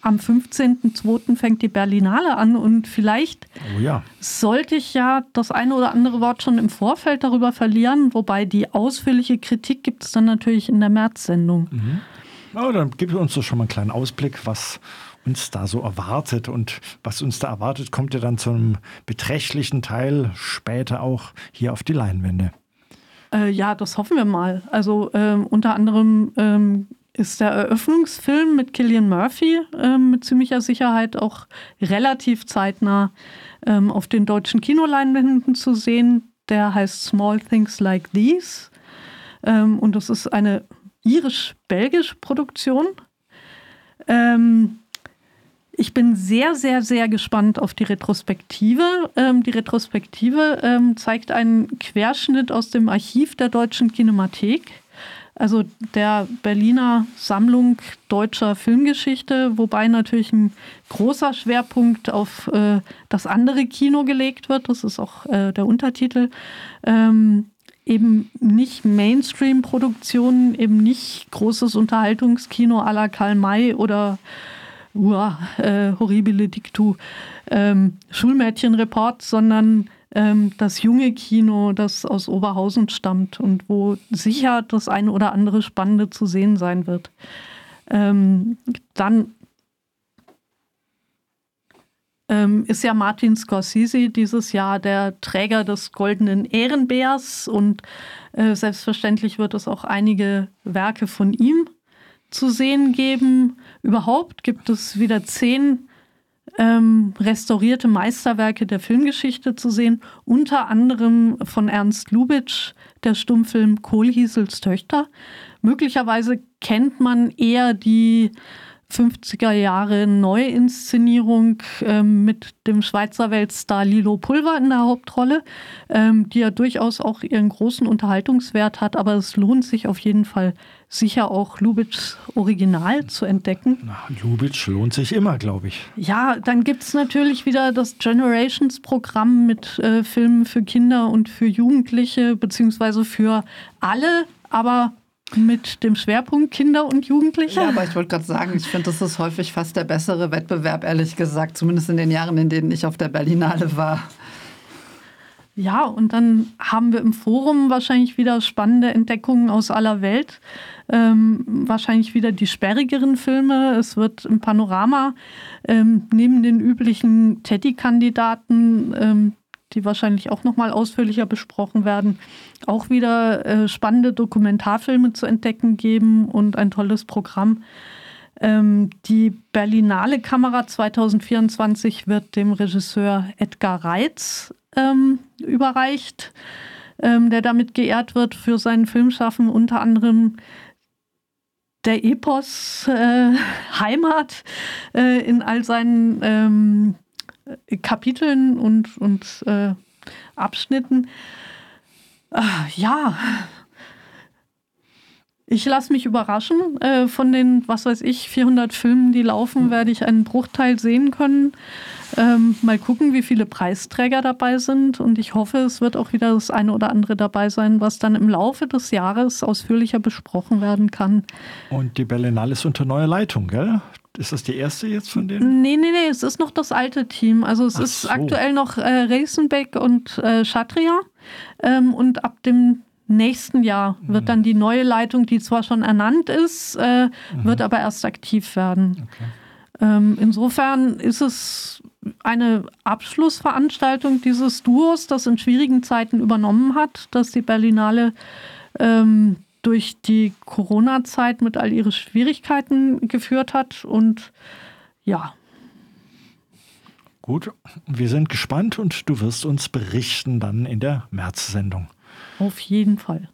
am 15.02. fängt die Berlinale an und vielleicht oh ja. sollte ich ja das eine oder andere Wort schon im Vorfeld darüber verlieren, wobei die ausführliche Kritik gibt es dann natürlich in der März-Sendung. Mhm. Oh, dann gib uns doch schon mal einen kleinen Ausblick, was uns da so erwartet. Und was uns da erwartet, kommt ja dann zu einem beträchtlichen Teil später auch hier auf die Leinwände. Äh, ja, das hoffen wir mal. Also ähm, unter anderem ähm, ist der Eröffnungsfilm mit Killian Murphy äh, mit ziemlicher Sicherheit auch relativ zeitnah ähm, auf den deutschen Kinoleinwänden zu sehen. Der heißt Small Things Like These. Ähm, und das ist eine irisch-belgische Produktion. Ähm, ich bin sehr, sehr, sehr gespannt auf die Retrospektive. Ähm, die Retrospektive ähm, zeigt einen Querschnitt aus dem Archiv der Deutschen Kinemathek also der Berliner Sammlung deutscher Filmgeschichte, wobei natürlich ein großer Schwerpunkt auf äh, das andere Kino gelegt wird. Das ist auch äh, der Untertitel. Ähm, eben nicht Mainstream-Produktionen, eben nicht großes Unterhaltungskino à la Karl May oder uah, äh, Horribile Dictu, ähm, Schulmädchenreport, sondern ähm, das junge Kino, das aus Oberhausen stammt und wo sicher das eine oder andere Spannende zu sehen sein wird. Ähm, dann ähm, ist ja Martin Scorsese dieses Jahr der Träger des Goldenen Ehrenbärs und äh, selbstverständlich wird es auch einige Werke von ihm zu sehen geben. Überhaupt gibt es wieder zehn ähm, restaurierte Meisterwerke der Filmgeschichte zu sehen, unter anderem von Ernst Lubitsch, der Stummfilm Kohlhiesels Töchter. Möglicherweise kennt man eher die 50er Jahre Neuinszenierung ähm, mit dem Schweizer Weltstar Lilo Pulver in der Hauptrolle, ähm, die ja durchaus auch ihren großen Unterhaltungswert hat, aber es lohnt sich auf jeden Fall sicher auch Lubitschs Original zu entdecken. Na, Lubitsch lohnt sich immer, glaube ich. Ja, dann gibt es natürlich wieder das Generations-Programm mit äh, Filmen für Kinder und für Jugendliche, beziehungsweise für alle, aber mit dem Schwerpunkt Kinder und Jugendliche. Ja, aber ich wollte gerade sagen, ich finde, das ist häufig fast der bessere Wettbewerb, ehrlich gesagt, zumindest in den Jahren, in denen ich auf der Berlinale war. Ja, und dann haben wir im Forum wahrscheinlich wieder spannende Entdeckungen aus aller Welt. Ähm, wahrscheinlich wieder die sperrigeren Filme. Es wird im Panorama ähm, neben den üblichen Teddy-Kandidaten ähm, die wahrscheinlich auch noch mal ausführlicher besprochen werden, auch wieder äh, spannende Dokumentarfilme zu entdecken geben und ein tolles Programm. Ähm, die Berlinale Kamera 2024 wird dem Regisseur Edgar Reitz ähm, überreicht, ähm, der damit geehrt wird für sein Filmschaffen, unter anderem der Epos äh, Heimat äh, in all seinen ähm, Kapiteln und, und äh, Abschnitten. Äh, ja, ich lasse mich überraschen. Äh, von den, was weiß ich, 400 Filmen, die laufen, werde ich einen Bruchteil sehen können. Ähm, mal gucken, wie viele Preisträger dabei sind. Und ich hoffe, es wird auch wieder das eine oder andere dabei sein, was dann im Laufe des Jahres ausführlicher besprochen werden kann. Und die Berlinale ist unter neuer Leitung, gell? Ist das die erste jetzt von denen? Nee, nee, nee, es ist noch das alte Team. Also es Ach ist so. aktuell noch äh, Reisenbeck und äh, Schatria. Ähm, und ab dem nächsten Jahr wird mhm. dann die neue Leitung, die zwar schon ernannt ist, äh, mhm. wird aber erst aktiv werden. Okay. Ähm, insofern ist es eine Abschlussveranstaltung dieses Duos, das in schwierigen Zeiten übernommen hat, dass die Berlinale ähm, durch die Corona-Zeit mit all ihren Schwierigkeiten geführt hat. Und ja. Gut, wir sind gespannt und du wirst uns berichten dann in der März-Sendung. Auf jeden Fall.